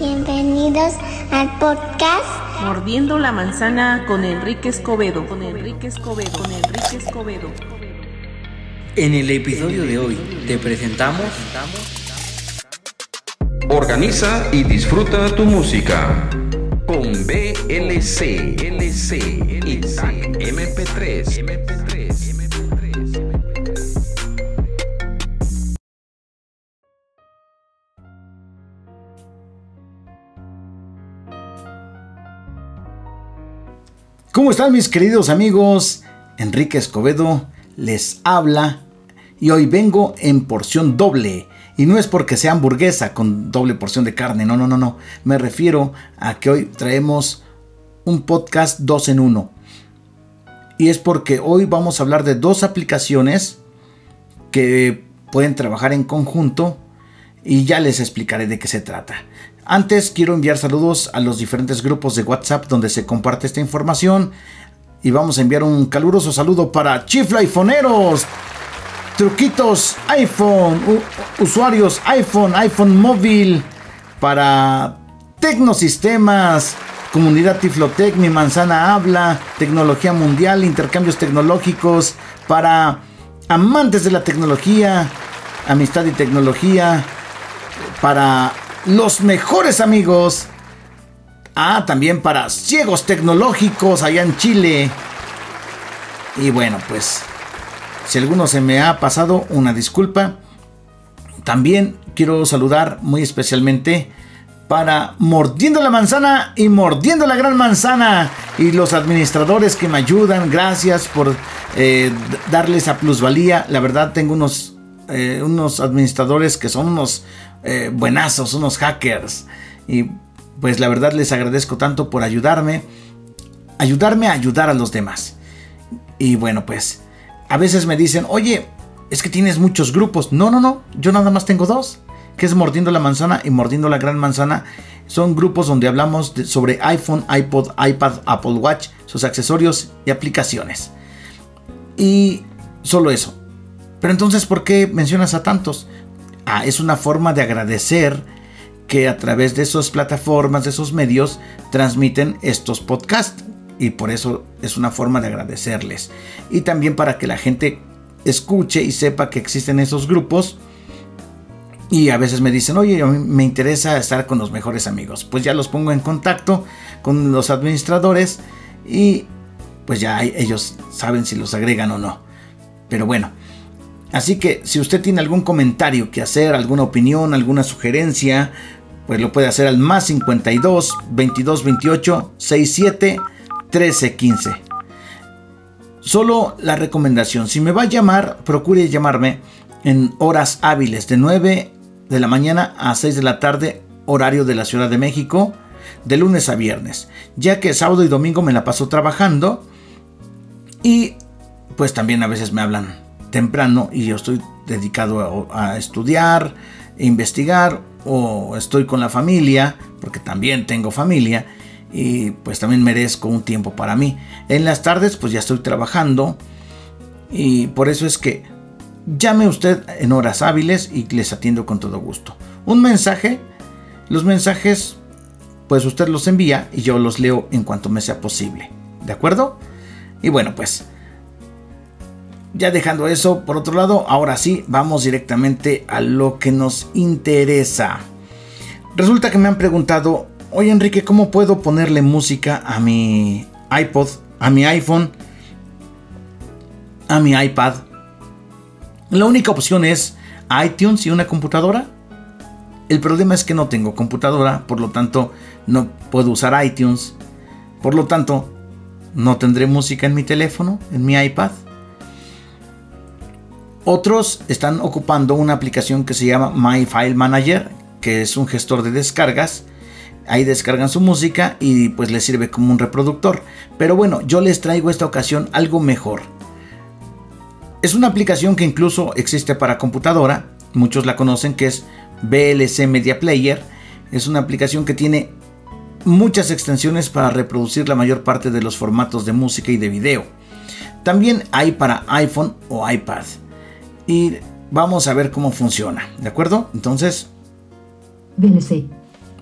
Bienvenidos al podcast Mordiendo la manzana con Enrique Escobedo. Con Enrique Escobedo. Con Enrique Escobedo. En el episodio de hoy te presentamos Organiza y disfruta tu música con BLC, LC y TAC MP3. MP3. ¿Cómo están mis queridos amigos? Enrique Escobedo les habla y hoy vengo en porción doble. Y no es porque sea hamburguesa con doble porción de carne, no, no, no, no. Me refiero a que hoy traemos un podcast dos en uno. Y es porque hoy vamos a hablar de dos aplicaciones que pueden trabajar en conjunto y ya les explicaré de qué se trata. Antes quiero enviar saludos a los diferentes grupos de WhatsApp donde se comparte esta información y vamos a enviar un caluroso saludo para Chifla iPhoneeros, truquitos iPhone, usuarios iPhone, iPhone móvil, para Tecnosistemas, comunidad Tiflotec, mi manzana habla, tecnología mundial, intercambios tecnológicos, para amantes de la tecnología, amistad y tecnología, para los mejores amigos. Ah, también para ciegos tecnológicos allá en Chile. Y bueno, pues si alguno se me ha pasado, una disculpa. También quiero saludar muy especialmente para Mordiendo la Manzana y Mordiendo la Gran Manzana. Y los administradores que me ayudan, gracias por eh, darles a plusvalía. La verdad tengo unos, eh, unos administradores que son unos eh, buenazos, unos hackers. Y pues la verdad les agradezco tanto por ayudarme, ayudarme a ayudar a los demás. Y bueno, pues a veces me dicen, oye, es que tienes muchos grupos. No, no, no, yo nada más tengo dos, que es Mordiendo la Manzana y Mordiendo la Gran Manzana. Son grupos donde hablamos sobre iPhone, iPod, iPad, Apple Watch, sus accesorios y aplicaciones. Y solo eso. Pero entonces, ¿por qué mencionas a tantos? Ah, es una forma de agradecer que a través de esas plataformas, de esos medios, transmiten estos podcasts. Y por eso es una forma de agradecerles. Y también para que la gente escuche y sepa que existen esos grupos. Y a veces me dicen, oye, me interesa estar con los mejores amigos. Pues ya los pongo en contacto con los administradores y pues ya ellos saben si los agregan o no. Pero bueno, Así que si usted tiene algún comentario que hacer, alguna opinión, alguna sugerencia, pues lo puede hacer al más 52 22 28 67 13 15. Solo la recomendación, si me va a llamar, procure llamarme en horas hábiles de 9 de la mañana a 6 de la tarde, horario de la Ciudad de México, de lunes a viernes, ya que sábado y domingo me la paso trabajando y pues también a veces me hablan temprano y yo estoy dedicado a, estudiar, e investigar o estoy con la familia, porque también tengo familia y pues también merezco un tiempo para mí. En las tardes pues ya estoy trabajando y por eso es que llame usted en horas hábiles y les atiendo con todo gusto. Un mensaje, los mensajes pues usted los envía y yo los leo en cuanto me sea posible. ¿De acuerdo? Y bueno pues ya dejando eso, por otro lado, ahora sí, vamos directamente a lo que nos interesa. Resulta que me han preguntado, oye Enrique, ¿cómo puedo ponerle música a mi iPod, a mi iPhone, a mi iPad? La única opción es iTunes y una computadora. El problema es que no tengo computadora, por lo tanto no puedo usar iTunes. Por lo tanto, no tendré música en mi teléfono, en mi iPad. Otros están ocupando una aplicación que se llama My File Manager, que es un gestor de descargas. Ahí descargan su música y pues les sirve como un reproductor. Pero bueno, yo les traigo esta ocasión algo mejor. Es una aplicación que incluso existe para computadora. Muchos la conocen que es VLC Media Player. Es una aplicación que tiene muchas extensiones para reproducir la mayor parte de los formatos de música y de video. También hay para iPhone o iPad y vamos a ver cómo funciona, ¿de acuerdo? Entonces... VLC.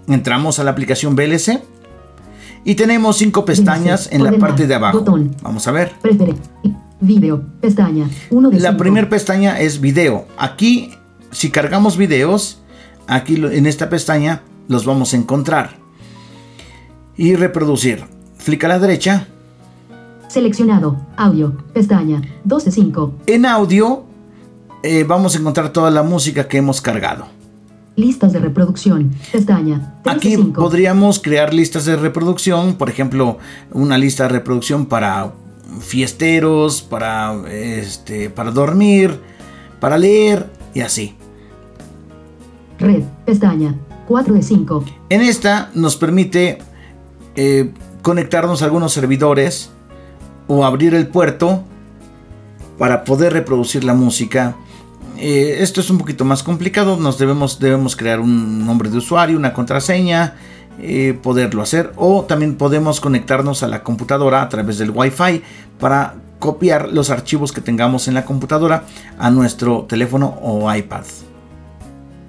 Entramos a la aplicación VLC y tenemos cinco pestañas en la parte de abajo. Botón. Vamos a ver. Video. Pestaña. 1 de La primera pestaña es video. Aquí, si cargamos videos, aquí en esta pestaña los vamos a encontrar. Y reproducir. Clic a la derecha. Seleccionado. Audio. Pestaña. 2 de 5. En audio eh, vamos a encontrar toda la música que hemos cargado. Listas de reproducción. Pestaña. 3 Aquí de 5. podríamos crear listas de reproducción, por ejemplo, una lista de reproducción para fiesteros, para este, para dormir, para leer y así. Red. Pestaña. 4 de 5. En esta nos permite eh, conectarnos a algunos servidores o abrir el puerto para poder reproducir la música. Eh, esto es un poquito más complicado, nos debemos, debemos crear un nombre de usuario, una contraseña, eh, poderlo hacer o también podemos conectarnos a la computadora a través del Wi-Fi para copiar los archivos que tengamos en la computadora a nuestro teléfono o iPad.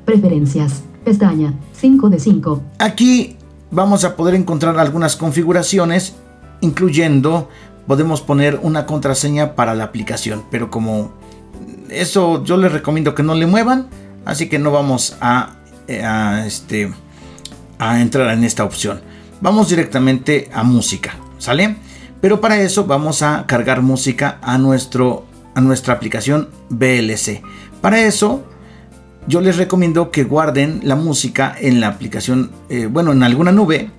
Preferencias. Pestaña. 5 de 5. Aquí vamos a poder encontrar algunas configuraciones, incluyendo podemos poner una contraseña para la aplicación, pero como eso yo les recomiendo que no le muevan, así que no vamos a, eh, a, este, a entrar en esta opción. Vamos directamente a música, ¿sale? Pero para eso vamos a cargar música a, nuestro, a nuestra aplicación VLC. Para eso yo les recomiendo que guarden la música en la aplicación, eh, bueno, en alguna nube.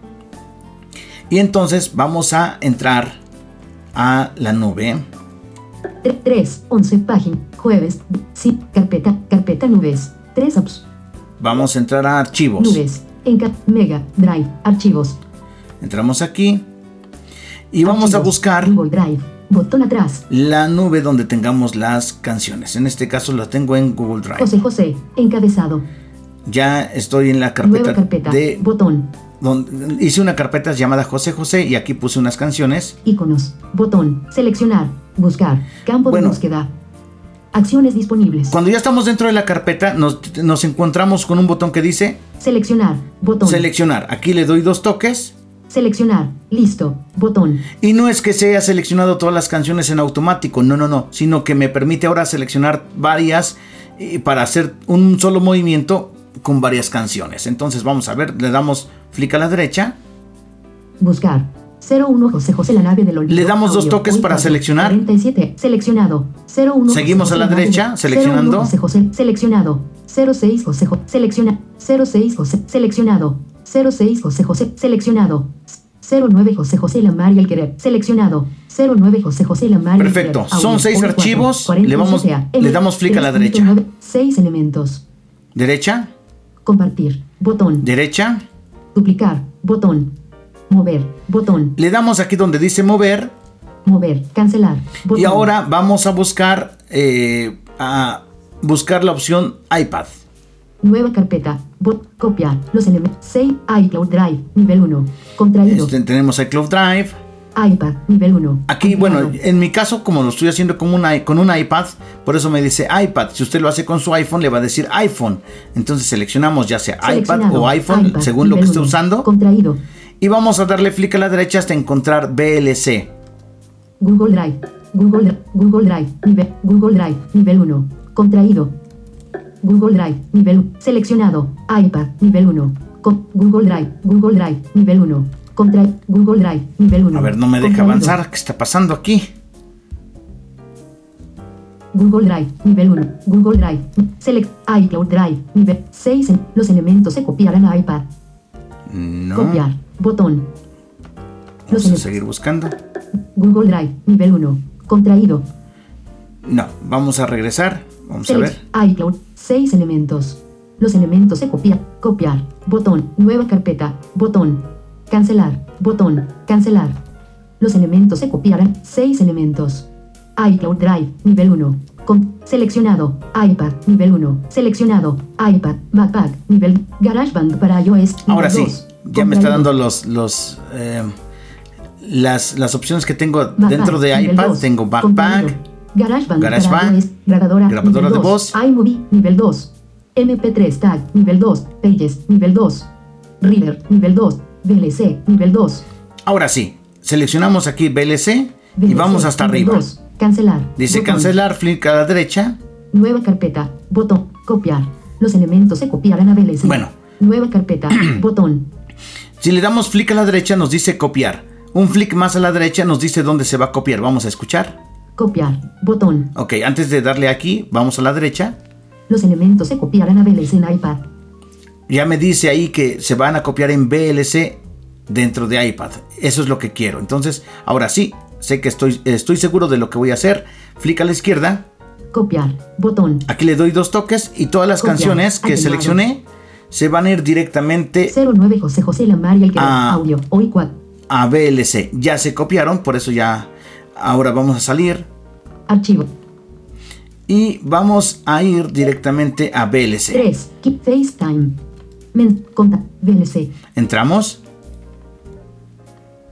Y entonces vamos a entrar a la nube. 3. 11. Página. Jueves. Sí. Carpeta. Carpeta nubes. 3 apps. Vamos a entrar a archivos. Nubes. Enca. Mega. Drive. Archivos. Entramos aquí. Y vamos a buscar Google Drive. Botón atrás. la nube donde tengamos las canciones. En este caso la tengo en Google Drive. José José. Encabezado. Ya estoy en la carpeta, Nueva carpeta. de Botón. Donde hice una carpeta llamada José José y aquí puse unas canciones. Iconos. Botón. Seleccionar. Buscar. Campo Bueno. de búsqueda. Acciones disponibles. Cuando ya estamos dentro de la carpeta nos, nos encontramos con un botón que dice Seleccionar. Botón. seleccionar. Aquí le doy dos toques Seleccionar. Listo. Botón. y no es que se haya seleccionado todas las canciones en automático, no, no, no, sino que me permite ahora seleccionar varias eh, para hacer un solo movimiento con varias canciones. Entonces vamos a ver, le damos flick a la derecha, Buscar. 01 José José la nave del olvido. Le damos dos toques para seleccionar. 47. Seleccionado. 01 Seguimos a la derecha, seleccionando. 01 José José. Seleccionado. 06 José José. Selecciona. 06 José. Seleccionado. 06 José José. Seleccionado. 09 José José Lamar y el querer. Seleccionado. 09 José José Lamar Perfecto. Son seis archivos. Le vamos- le damos clic a la 3.9, derecha. Seis elementos. derecha, Compartir. Botón. derecha. Duplicar. Botón. Mover. Botón. Le damos aquí donde dice mover Mover. Cancelar. Botón. y ahora vamos a buscar eh, a buscar la opción iPad. Nueva carpeta. Bot. Copiar. Los elementos. Save. iCloud Drive. Nivel 1. Contraído. Este, tenemos iCloud Drive. iPad. Nivel 1. Aquí, bueno, en mi caso, como lo estoy haciendo con un, con un iPad, por eso me dice iPad. Si usted lo hace con su iPhone, le va a decir iPhone. Entonces seleccionamos ya sea iPad o iPhone, según lo que esté usando. Contraído. Y vamos a darle clic a la derecha hasta encontrar VLC. Google Drive. Google, Google Drive. Nivel. Google Drive. Nivel 1. Contraído. Google Drive. Nivel 1. Seleccionado. iPad. Nivel 1. Con Google Drive. Google Drive. Nivel 1. Contra Google Drive. Nivel 1. A ver, no me deja avanzar. ¿Qué está pasando aquí? Google Drive, nivel 1. Google Drive. Select iCloud Drive, nivel 6. Los elementos se copiarán a iPad. No. Copiar. Botón. Los Vamos a elementos. seguir buscando. Google Drive, nivel 1. Contraído. No, vamos a regresar. Vamos a ver. Select iCloud. 6 elementos. Los elementos se copian. Copiar. Botón. Nueva carpeta. Botón. Cancelar. Botón. Cancelar. Los elementos se copiarán. 6 elementos. iCloud Drive. Nivel 1. Con. Seleccionado. iPad. Nivel 1. Seleccionado. iPad. Backpack. Nivel. GarageBand para iOS. nivel Ahora sí, 2. ya me está dando los, los eh, las, las opciones que tengo Backpack, dentro de iPad. 2, Tengo. Backpack. GarageBand, GarageBand, para iOS, grabadora, grabadora de 2, voz. iMovie, nivel 2. MP3 Tag, nivel 2. Pages, nivel 2. Reader, nivel 2. VLC, nivel 2. Ahora sí, seleccionamos aquí VLC y VLC, vamos hasta arriba. 2. Cancelar. Dice botón. cancelar, flick a la derecha. Nueva carpeta. Botón. Copiar. Los elementos se copiarán a VLC. Bueno. Nueva carpeta. botón. Si le damos flick a la derecha nos dice copiar. Un flick más a la derecha nos dice dónde se va a copiar. Vamos a escuchar. Copiar. Botón. Ok, antes de darle aquí, vamos a la derecha. Los elementos se copiarán a VLC en iPad. Ya me dice ahí que se van a copiar en VLC dentro de iPad. Eso es lo que quiero. Entonces, ahora sí, sé que estoy, estoy seguro de lo que voy a hacer. Flick a la izquierda. Copiar. Botón. Aquí le doy dos toques y todas las Copiar. canciones que seleccioné se van a ir directamente 09 José José Lamar y el que Ah. audio. Hoy 4. a VLC. Ya se copiaron, por eso ya ahora vamos a salir Archivo. y vamos a ir directamente a VLC. 3. Keep FaceTime. Men. Conta. VLC. Entramos.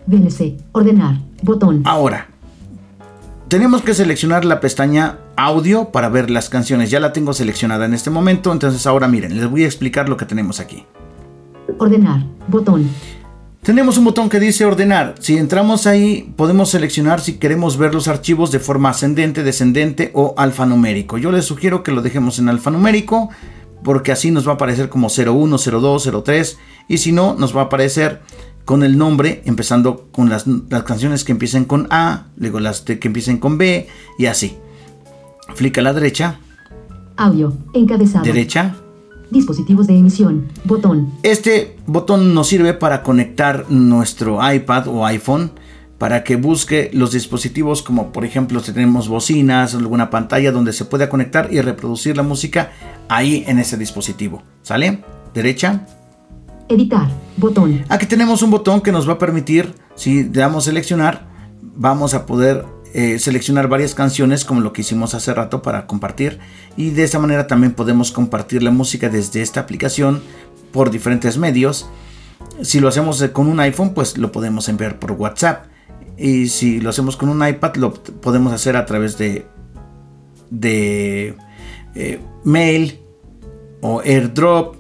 VLC. Ordenar. Botón. Ahora, tenemos que seleccionar la pestaña audio para ver las canciones. Ya la tengo seleccionada en este momento, entonces ahora miren, les voy a explicar lo que tenemos aquí. Ordenar. Botón. Tenemos un botón que dice ordenar. Si entramos ahí, podemos seleccionar si queremos ver los archivos de forma ascendente, descendente o alfanumérico. Yo les sugiero que lo dejemos en alfanumérico porque así nos va a aparecer como 01, 02, 03 y si no, nos va a aparecer con el nombre, empezando con las, las canciones que empiecen con A, luego las que empiecen con B y así. Flick a la derecha, Audio. Encabezado. derecha, Dispositivos de emisión. Botón. Este botón nos sirve para conectar nuestro iPad o iPhone para que busque los dispositivos como por ejemplo si tenemos bocinas alguna pantalla donde se pueda conectar y reproducir la música ahí en ese dispositivo. ¿Sale? Derecha. Editar. Botón. Aquí tenemos un botón que nos va a permitir, si le damos seleccionar, vamos a poder eh, seleccionar varias canciones como lo que hicimos hace rato para compartir y de esta manera también podemos compartir la música desde esta aplicación por diferentes medios. Si lo hacemos con un iPhone, pues lo podemos enviar por WhatsApp. Y si lo hacemos con un iPad, lo podemos hacer a través de, de eh, mail o airdrop,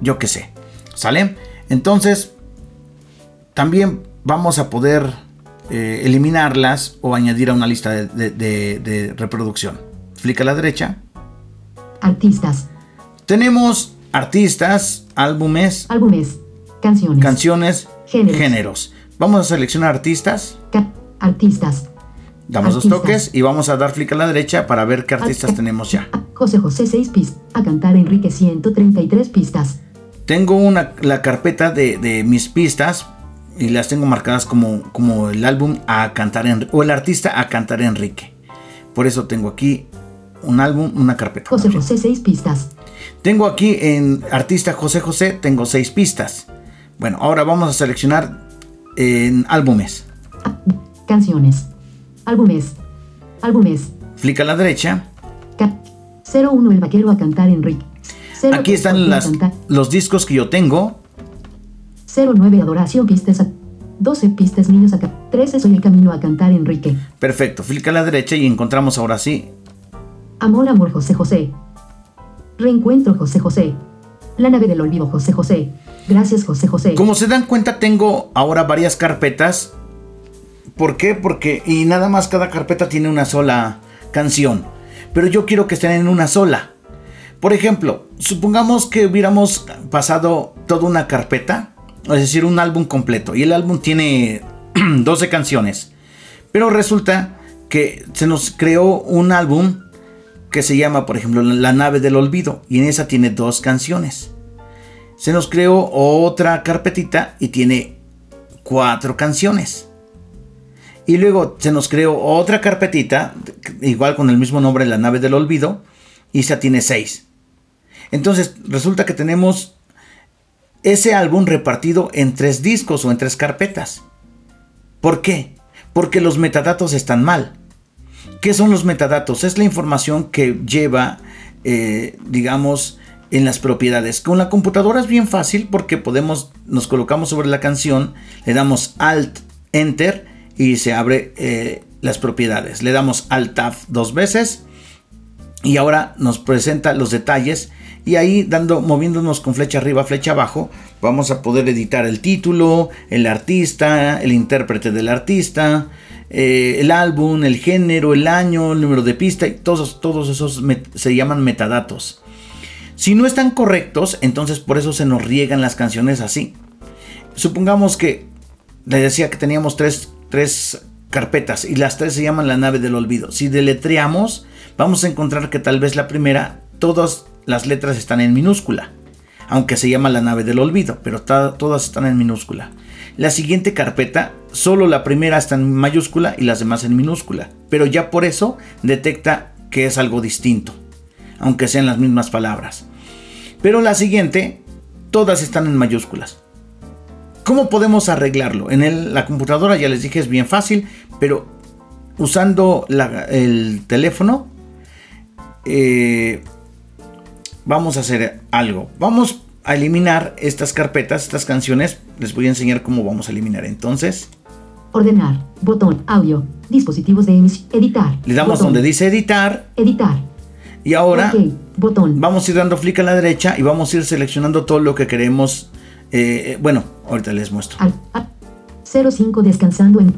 yo qué sé. ¿Sale? Entonces, también vamos a poder eh, eliminarlas o añadir a una lista de, de- de- de reproducción. Flick a la derecha. Artistas. Tenemos artistas, álbumes, Álbumes. Canciones. canciones, Géneros. géneros. Vamos a seleccionar artistas. Artistas. Damos dos Artistas. toques y vamos a dar flick a la derecha para ver qué artistas Ar- tenemos ya. A- José José 6 pistas. A cantar Enrique 133 pistas. Tengo una, la carpeta de, de mis pistas y las tengo marcadas como, como el álbum a cantar Enri- o el artista a cantar Enrique. Por eso tengo aquí un álbum, una carpeta. José. José 6 pistas. Tengo aquí en artista José José, tengo seis pistas. Bueno, ahora vamos a seleccionar en álbumes. Canciones. Álbumes. Álbumes. Flick a la derecha. Ca- 01 El vaquero a cantar Enrique. 0 Aquí están las, los discos que yo tengo. 09 Adoración pistas a 12 pistas niños a ca- 13 Soy el camino a cantar Enrique. Perfecto, flick a la derecha y encontramos ahora sí. Amor, amor, José José. Reencuentro, José José. La nave del olvido, José José. Gracias, José José. Como se dan cuenta, tengo ahora varias carpetas. ¿Por qué? Porque y nada más cada carpeta tiene una sola canción. Pero yo quiero que estén en una sola. Por ejemplo, supongamos que hubiéramos pasado toda una carpeta, es decir, un álbum completo, y el álbum tiene 12 canciones. Pero resulta que se nos creó un álbum que se llama, por ejemplo, La nave del olvido, y en esa tiene dos canciones. Se nos creó otra carpetita y tiene cuatro canciones. Y luego se nos creó otra carpetita, igual con el mismo nombre, La nave del olvido, y esa tiene seis. Entonces resulta que tenemos ese álbum repartido en tres discos o en tres carpetas. ¿Por qué? Porque los metadatos están mal. ¿Qué son los metadatos? Es la información que lleva, eh, digamos, en las propiedades. Con la computadora es bien fácil porque podemos, nos colocamos sobre la canción, le damos Alt, Enter y se abre eh, las propiedades. Le damos Alt Tab dos veces y ahora nos presenta los detalles Y ahí dando, moviéndonos con flecha arriba, flecha abajo, vamos a poder editar el título, el artista, el intérprete del artista, eh, el álbum, el género, el año, el número de pista, y todos, todos esos se llaman metadatos. Si no están correctos, entonces por eso se nos riegan las canciones así. Supongamos que le decía que teníamos tres, tres carpetas y las tres se llaman la nave del olvido. Si deletreamos, vamos a encontrar que tal vez la primera, todas las letras están en minúscula. Aunque se llama la nave del olvido, pero todas están en minúscula. La siguiente carpeta, solo la primera está en mayúscula y las demás en minúscula. Pero ya por eso detecta que es algo distinto, aunque sean las mismas palabras. Pero la siguiente, todas están en mayúsculas. ¿Cómo podemos arreglarlo? En la computadora ya les dije es bien fácil, pero usando el teléfono eh, vamos a hacer algo. Vamos a eliminar estas carpetas, estas canciones. Les voy a enseñar cómo vamos a eliminar. Entonces, Ordenar. Botón. Audio. Dispositivos de emisión. Editar. le damos Botón. donde dice editar Editar. y ahora Ok. Botón. vamos a ir dando clic a la derecha y vamos a ir seleccionando todo lo que queremos. eh, eh, bueno, ahorita les muestro. Al, a- 05 descansando en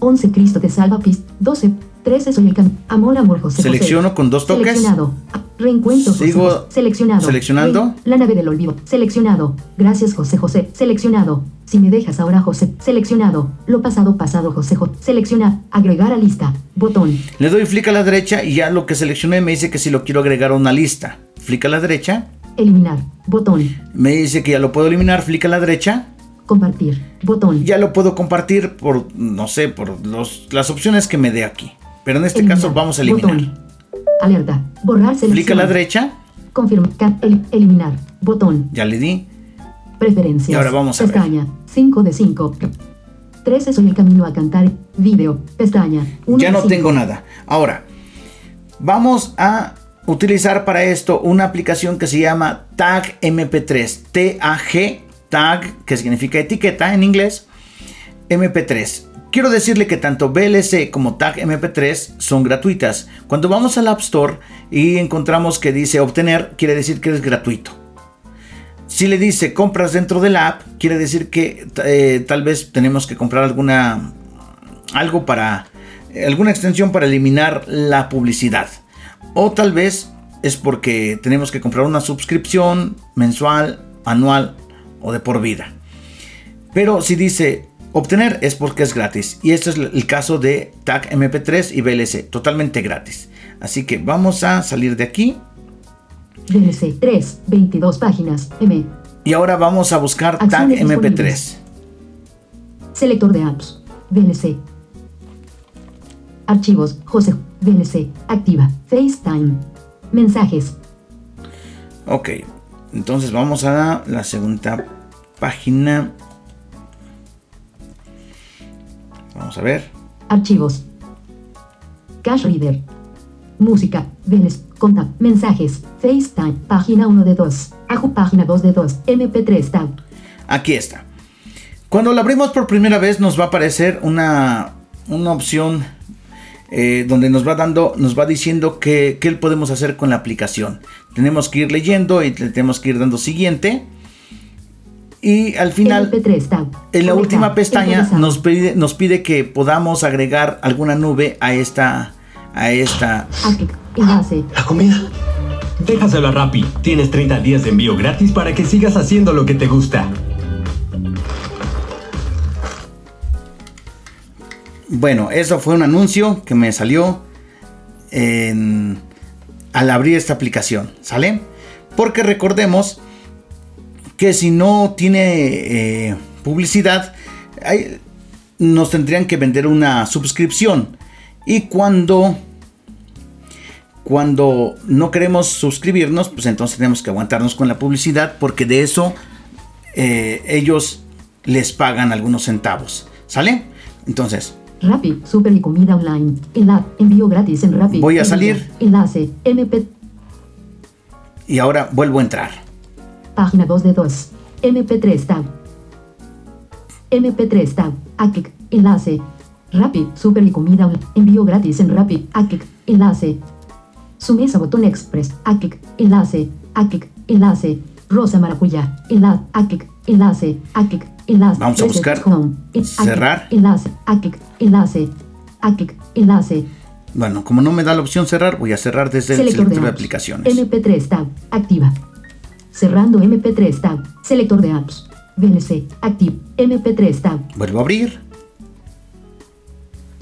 11 Cristo te salva pis 12 13 soy el amor amor José José. Selecciono con dos toques. seleccionado reencuentro Sigo José. seleccionado seleccionando. Re- la nave del olvido seleccionado gracias José José seleccionado si me dejas ahora José seleccionado lo pasado pasado José José selecciona agregar a lista botón Le doy clic a la derecha y ya lo que seleccioné me dice que si lo quiero agregar a una lista. Clic a la derecha. eliminar botón Me dice que ya lo puedo eliminar. Clic a la derecha. compartir botón Ya lo puedo compartir por, no sé, por los- las opciones que me dé aquí. Pero en este Eliminar. caso vamos a eliminar. Botón. Alerta. Borrar selección. Clic a la derecha. Confirma. el- eliminar. Botón. Ya le di. Preferencias. Y ahora vamos a ver. Pestaña. 5 de 5. 13 soy el camino a cantar. Video. Pestaña. Ya no tengo nada. Ahora, vamos a utilizar para esto una aplicación que se llama Tag MP3. T-A-G, Tag, que significa etiqueta en inglés. MP3. Quiero decirle que tanto VLC como Tag MP3 son gratuitas. Cuando vamos al App Store y encontramos que dice obtener, quiere decir que es gratuito. Si le dice compras dentro de la app, quiere decir que eh, tal vez tenemos que comprar alguna algo para alguna extensión para eliminar la publicidad. O tal vez es porque tenemos que comprar una suscripción mensual, anual o de por vida. Pero si dice obtener es porque es gratis. Y este es el caso de Tag MP3 y VLC, totalmente gratis. Así que vamos a salir de aquí VLC 3. 22 páginas. M. y ahora vamos a buscar Tag Acciones MP3. disponibles. Selector de apps. VLC. Archivos. José. VLC. Activa. FaceTime. Mensajes. Ok, entonces vamos a la segunda página. Vamos a ver. Archivos. Cash Reader. Música. Veles. Conta. Mensajes. FaceTime. Página 1 de 2. Aju. Página 2 de 2. MP3 Tab. Aquí está. Cuando la abrimos por primera vez nos va a aparecer una, una opción eh, donde nos va dando, nos va diciendo qué qué podemos hacer con la aplicación. Tenemos que ir leyendo y le tenemos que ir dando siguiente. Y al final, MP3 Tab. en la última pestaña nos pide, nos pide que podamos agregar alguna nube a esta, a esta. Enlace. La comida. Déjaselo a Rappi. Tienes 30 días de envío gratis para que sigas haciendo lo que te gusta. Bueno, eso fue un anuncio que me salió en- al abrir esta aplicación, ¿sale? Porque recordemos que si no tiene eh, publicidad, hay- nos tendrían que vender una suscripción. Y cuando, cuando no queremos suscribirnos, pues entonces tenemos que aguantarnos con la publicidad porque de eso eh, ellos les pagan algunos centavos, ¿sale? Entonces, Rappi. Super y comida online. Enlace. Envío gratis en Rappi. Voy a salir. Enlace. MP. y ahora vuelvo a entrar. Página 2 de 2. MP3 Tab. MP3 Tab. Akik. Enlace. Rappi. Super y comida. Envío gratis en Rappi. Akik. Enlace. Su mesa botón express. Akik. Enlace. Akik, enlace, Rosa Maracuyá, enlace, Akik, enlace, Akik, enlace. Vamos a buscar cerrar. Enlace, Akik, enlace, Akik, enlace. Bueno, como no me da la opción cerrar, voy a cerrar desde el Selector de aplicaciones. MP3 tab, activa. Cerrando MP3 tab, selector de apps. VLC, active. MP3 tab, Vuelvo a abrir.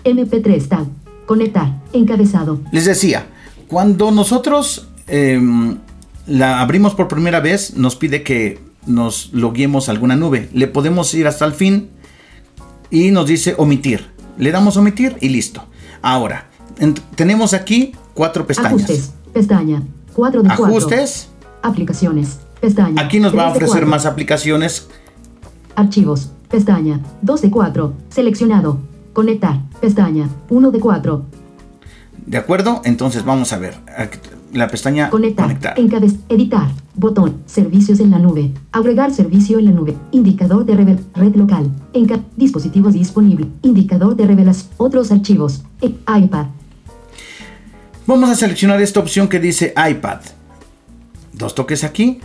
MP3 tab, conectar, encabezado. Les decía, cuando nosotros em, la abrimos por primera vez, nos pide que nos loguemos a alguna nube. Le podemos ir hasta el fin y nos dice omitir. Le damos omitir y listo. Ahora, en- tenemos aquí cuatro pestañas. Ajustes, pestaña, 4 de 4. Ajustes. Aplicaciones, pestaña. Aquí nos va a 3 de ofrecer 4. más aplicaciones. Archivos, pestaña, 2 de 4. Seleccionado. Conectar, pestaña, 1 de 4. ¿De acuerdo? Entonces vamos a ver. La pestaña Conectar, conectar. encabez, editar, botón, servicios en la nube, agregar servicio en la nube, indicador de revel, red local, enca, dispositivos disponible, indicador de revelas, otros archivos, e- iPad, Vamos a seleccionar esta opción que dice iPad. Dos toques aquí.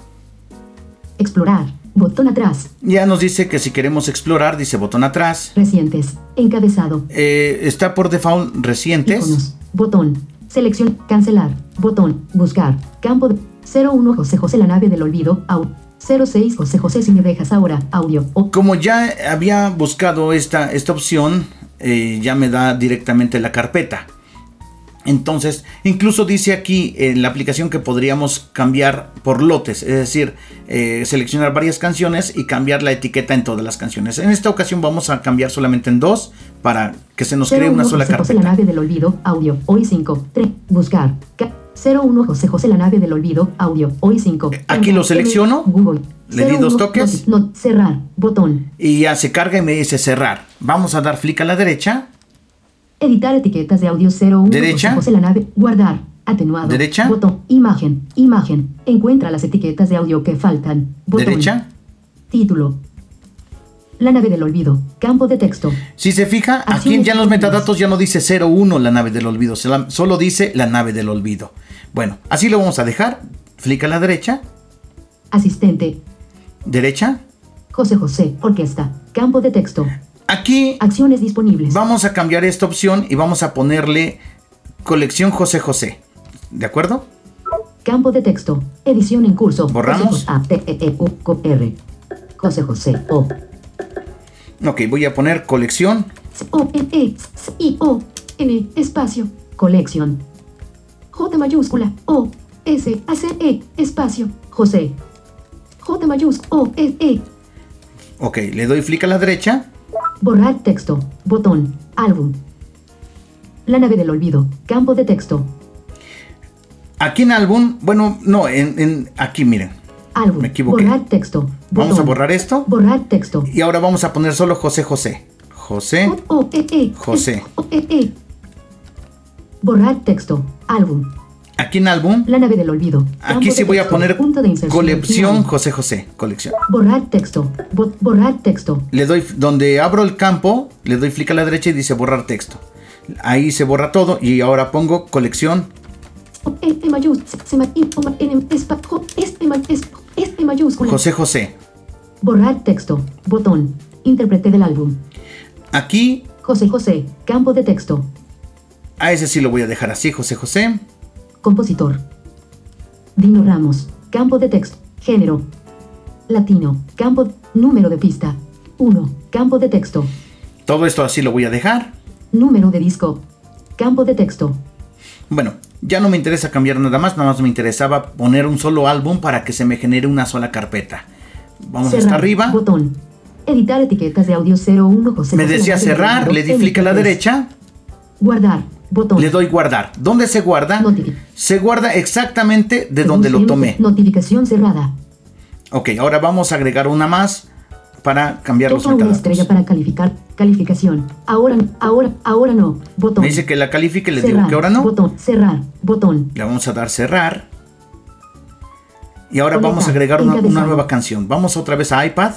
Explorar, botón atrás, Ya nos dice que si queremos explorar, dice botón atrás. recientes, encabezado, Eh, está por default recientes. iconos, botón, selección, cancelar, botón, buscar, campo de 01 José José la nave del olvido, au, 06 José José si me dejas ahora, audio, o, Como ya había buscado esta, esta opción, eh, ya me da directamente la carpeta. Entonces, incluso dice aquí en la aplicación que podríamos cambiar por lotes, es decir, eh, seleccionar varias canciones y cambiar la etiqueta en todas las canciones. En esta ocasión vamos a cambiar solamente en dos para que se nos cree 01 una sola José José la carpeta. nave del olvido, audio, hoy 5, 3, buscar, ca- 01 José José la nave del olvido, audio, hoy 5. Aquí lo selecciono, Google. le di dos 01, toques. cerrar, botón. Y ya se carga y me dice cerrar. Vamos a dar clic a la derecha. Editar etiquetas de audio 01 Derecha. José la nave, guardar, atenuado. Derecha. Botón, imagen, imagen. Encuentra las etiquetas de audio que faltan. Botón. Derecha. Título. La nave del olvido. Campo de texto. Si se fija, aquí ya en los metadatos ya no dice 01 la nave del olvido, solo dice la nave del olvido. Bueno, así lo vamos a dejar. Clic a la derecha, Asistente. derecha. José José. Orquesta. Campo de texto. Aquí Acciones disponibles. vamos a cambiar esta opción y vamos a ponerle colección José José. ¿De acuerdo? Campo de texto. Edición en curso. Borramos. José José. O. Ok, voy a poner colección. O, N, E, I, O, N, espacio. Colección. J mayúscula. O, S, A, C, E, espacio. José. J mayúscula. O, E, E. Ok, le doy clic a la derecha. Borrar texto. Botón. Álbum. La nave del olvido. Campo de texto. Aquí en álbum, bueno, no, en, en- aquí miren. Álbum. Me equivoqué. Borrar texto. Vamos a Botón. borrar esto. Borrar texto. Y ahora vamos a poner solo José José. José. E, E. José. E. Borrar texto. Álbum. Aquí en álbum, La nave del olvido. aquí sí voy a poner Punto de colección. José José. Colección. Borrar texto. Bo- borrar texto. Le doy, donde abro el campo, le doy clic a la derecha y dice borrar texto. Ahí se borra todo y ahora pongo colección. José José. Borrar texto. Botón. Intérprete del álbum. Aquí, José José. Campo de texto. a ese sí lo voy a dejar así, José José. Compositor. Dino Ramos. Campo de texto. Género. Latino. Campo. Número de pista. 1. Campo de texto. Todo esto así lo voy a dejar. Número de disco. Campo de texto. Bueno, ya no me interesa cambiar nada más, nada más me interesaba poner un solo álbum para que se me genere una sola carpeta. Vamos hasta arriba. Botón. Editar etiquetas de audio 01 José Me decía cerrar, le di clic a la MP3. derecha, Guardar. Botón. le doy guardar. ¿Dónde se guarda? Se guarda exactamente de donde lo tomé. Notificación cerrada. Ok, ahora vamos a agregar una más para cambiar los una metadatos. estrella para calificar. Calificación. Ahora, ahora, ahora no. Botón. Me dice que la califique, le digo cerrar. que ahora no. Botón. Cerrar. Botón. Le vamos a dar cerrar. Y ahora Conectar. vamos a agregar una, nueva canción. Vamos otra vez a iPad.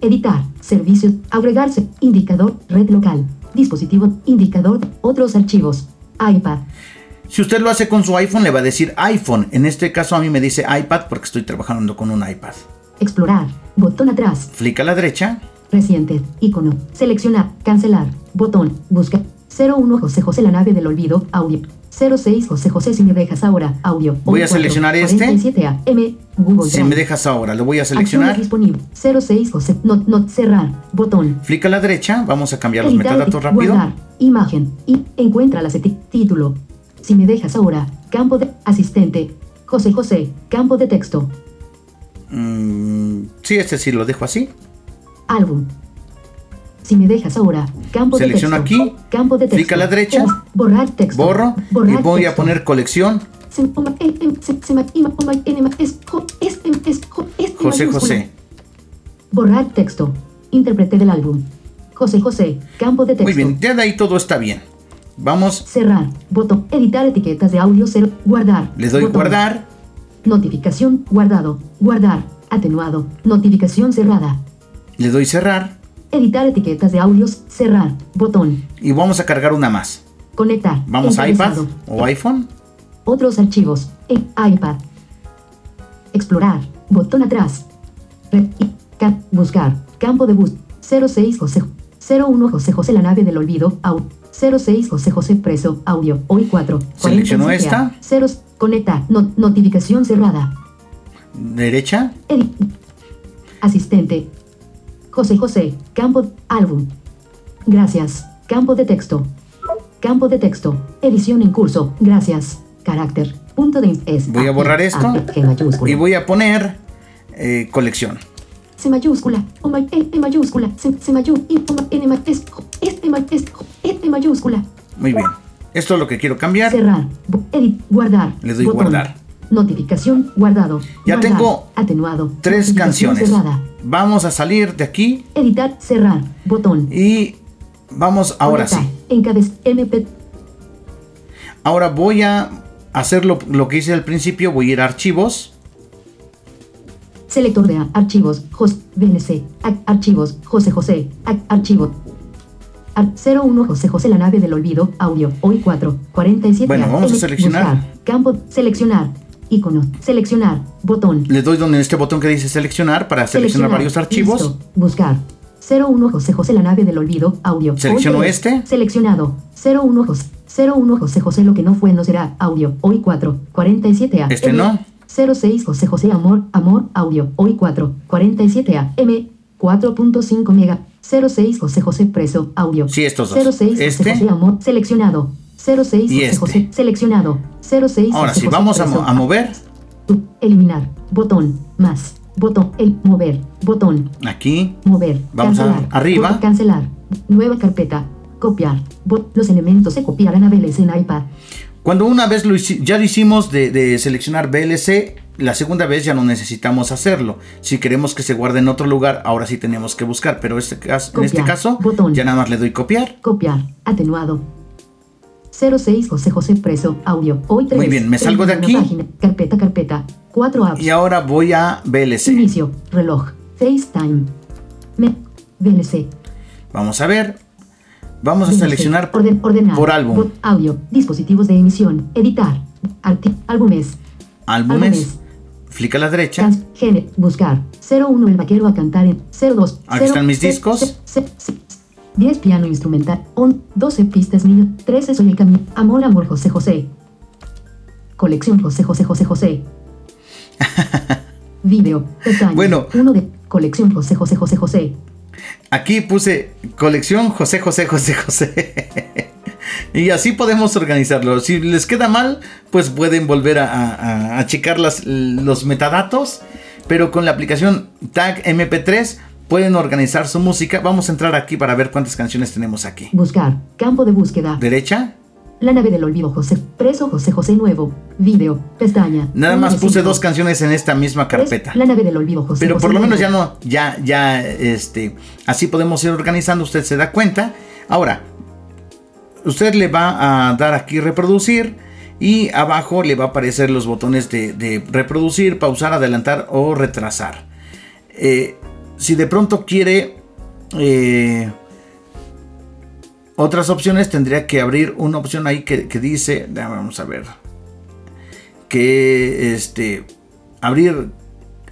Editar. Servicios. Agregarse. Indicador. Red local. Dispositivo. Indicador. Otros archivos. iPad. Si usted lo hace con su iPhone, le va a decir iPhone. En este caso a mí me dice iPad porque estoy trabajando con un iPad. Explorar. Botón atrás. Flick a la derecha. Reciente. Icono. Seleccionar. Cancelar. Botón. Busca. 01 José José la nave del olvido. Audio. 06 José José si me dejas ahora. Audio. Voy a 4, seleccionar este. 47 AM. Google Si Drive. me dejas ahora, lo voy a seleccionar. disponible. 06 José. Not, not cerrar. Botón. Flick a la derecha. Vamos a cambiar los metadatos rápido. Guardar. Imagen. Y encuentra la título. Si me dejas ahora. Campo de asistente. José José. Campo de texto. Mm, sí, este sí lo dejo así. Álbum. Si me dejas ahora. Campo Selecciono de texto. aquí, Campo de texto. clic a la derecha, Borrar texto. Borro y Borrar voy a texto. poner colección José. José. Borrar texto. Intérprete del álbum. José José. Campo de texto. Muy bien, ya de ahí todo está bien. Vamos, Cerrar. Botón. Editar etiquetas de audio. Cero. Guardar. le doy Botón. guardar. Notificación. Guardado. Guardar. Atenuado. Notificación cerrada. Le doy cerrar Editar etiquetas de audios. Cerrar. Botón. y vamos a cargar una más. Conectar. Vamos a iPad o iPhone. Otros archivos. En iPad. Explorar. Botón atrás. Re- y- ca- buscar. Campo de bus. 06 José. 01 José José la nave del olvido. Au. 06 José José preso. Audio. Hoy 4. Selecciono esta. Ceros. Conecta. No- notificación cerrada. Derecha. Edit. Asistente. José José. Campo. Álbum. Gracias. Campo de texto. Campo de texto. Edición en curso. Gracias. Carácter. Punto de es. Voy a borrar esto. Mayúscula. Y voy a poner eh, colección. C mayúscula. O ma- E, E mayúscula. C, C mayu- y o ma- N es, es, E E mayúscula. Muy bien. Esto es lo que quiero cambiar. Cerrar. Edit. Guardar. Le doy Botón. guardar. Notificación. Guardado. Ya tengo Atenuado. Tres canciones. cerrada. Vamos a salir de aquí Editar. Cerrar. Botón. y vamos ahora Conectar. sí. Encabez. MP. Ahora voy a hacer lo, lo que hice al principio. Voy a ir a archivos. Selector de archivos. BNC. Ac- archivos. José José. Archivo. Ar- 01 José José la nave del olvido. Audio. Hoy 4. 47. Bueno, vamos a seleccionar. buscar, Campo. Seleccionar. Icono. Seleccionar. Botón. Le doy donde este botón que dice seleccionar para seleccionar varios archivos. Listo. Buscar. 01 José José la nave del olvido. Audio. Selecciono este. Seleccionado. 01 José. 01 José José lo que no fue no será. Audio. Hoy 4. 47 A. Este M, no. 06 José José Amor, Amor, Audio, hoy 4, 47 AM, 4.5 Mega, 06 José José Preso, Audio. Sí, estos dos. 06 Este. José José Amor, seleccionado. 06 Y este. José, seleccionado. 06 Ahora sí, José vamos a, mo- a mover Eliminar, botón, más, botón, el, mover, botón, aquí. mover, Vamos a- cancelar, arriba. botón, cancelar, nueva carpeta, copiar, los elementos se copiarán a VLC en iPad. Cuando una vez lo ya lo hicimos de, de seleccionar VLC, la segunda vez ya no necesitamos hacerlo. Si queremos que se guarde en otro lugar, ahora sí tenemos que buscar. Pero este caso, en este Copiar, caso, botón. ya nada más le doy copiar. Copiar. Atenuado. 06 José José Preso. Audio. Hoy 3. Muy bien, me salgo de aquí. Página. Carpeta, carpeta. 4 apps. Y ahora voy a VLC. Inicio. Reloj. FaceTime. Me. VLC. Vamos a ver. Vamos a VLC. seleccionar Orden- ordenar. por álbum. Audio. Dispositivos de emisión. Editar. Arti álbumes. álbumes. Flick a la derecha. Trans. Gene. Buscar. 01 El vaquero a cantar en. 02. Aquí están mis discos. ce- ce- 10 piano instrumental. On. 12 pistas niño. 13 soy el camino. Amor, amor, José José. Colección José José José José. Video. Pestaña. Bueno. Uno de colección José José José José. Aquí puse colección José José José José. y así podemos organizarlo. Si les queda mal, pues pueden volver a, a- a checar las- los metadatos. Pero con la aplicación Tag MP3 pueden organizar su música. Vamos a entrar aquí para ver cuántas canciones tenemos aquí. Buscar. Campo de búsqueda. Derecha. La nave del olvido José. Preso José José Nuevo. Video. Pestaña. Nada más puse dos canciones en esta misma carpeta. La nave del olvido José Pero José por lo menos ya no, ya, ya, este, así podemos ir organizando, usted se da cuenta. Ahora, usted le va a dar aquí reproducir y abajo le va a aparecer los botones de, de reproducir, pausar, adelantar o retrasar. Eh, si de pronto quiere eh, otras opciones tendría que abrir una opción ahí que, que dice, vamos a ver, que este, abrir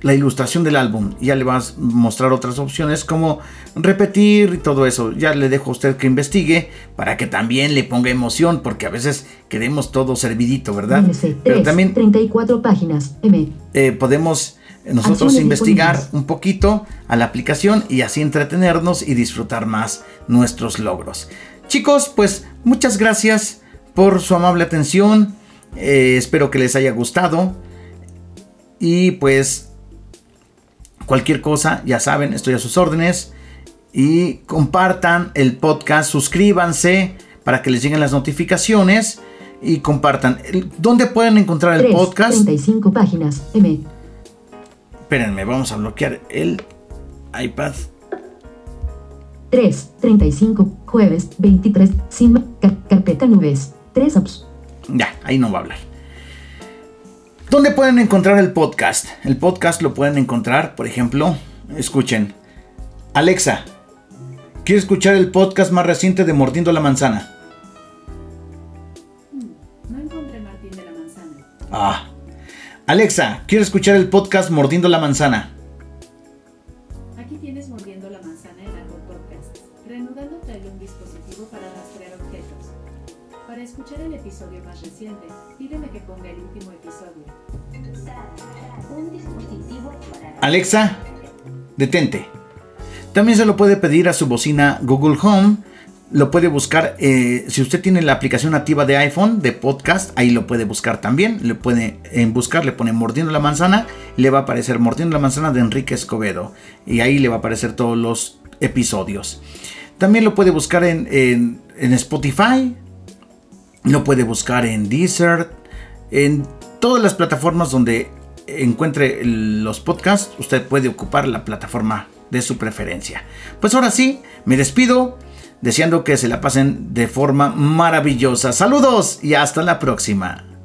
la ilustración del álbum. Ya le vas a mostrar otras opciones como repetir y todo eso. Ya le dejo a usted que investigue para que también le ponga emoción, porque a veces queremos todo servidito, ¿verdad? MC3, Pero también 34 páginas. M. eh, podemos nosotros investigar un poquito a la aplicación y así entretenernos y disfrutar más nuestros logros. Chicos, pues muchas gracias por su amable atención. Eh, espero que les haya gustado. Y pues cualquier cosa, ya saben, estoy a sus órdenes. Y compartan el podcast, suscríbanse para que les lleguen las notificaciones. Y compartan. ¿Dónde pueden encontrar el 3, podcast? 35 páginas. M. Espérenme, vamos a bloquear el iPad. 3, 35, jueves, 23, sin car- carpeta nubes. 3 apps. Ya, ahí no va a hablar. ¿Dónde pueden encontrar el podcast? El podcast lo pueden encontrar, por ejemplo, escuchen. Alexa, quiero escuchar el podcast más reciente de Mordiendo la Manzana. No encontré Martín de la Manzana. Ah. Alexa, quiero escuchar el podcast Mordiendo la Manzana. Aquí tienes Mordiendo la Manzana en Apple Podcast. Reanudando trae un dispositivo para rastrear objetos. Para escuchar el episodio más reciente, pídeme que ponga el último episodio. Alexa, detente. También se lo puede pedir a su bocina Google Home. Lo puede buscar, eh, si usted tiene la aplicación nativa de iPhone de podcast, ahí lo puede buscar también. Le puede en buscar, le pone Mordiendo la Manzana, le va a aparecer Mordiendo la Manzana de Enrique Escobedo. Y ahí le va a aparecer todos los episodios. También lo puede buscar en, en- en Spotify, lo puede buscar en Deezer, en todas las plataformas donde encuentre los podcasts, usted puede ocupar la plataforma de su preferencia. Pues ahora sí, me despido, deseando que se la pasen de forma maravillosa. Saludos y hasta la próxima.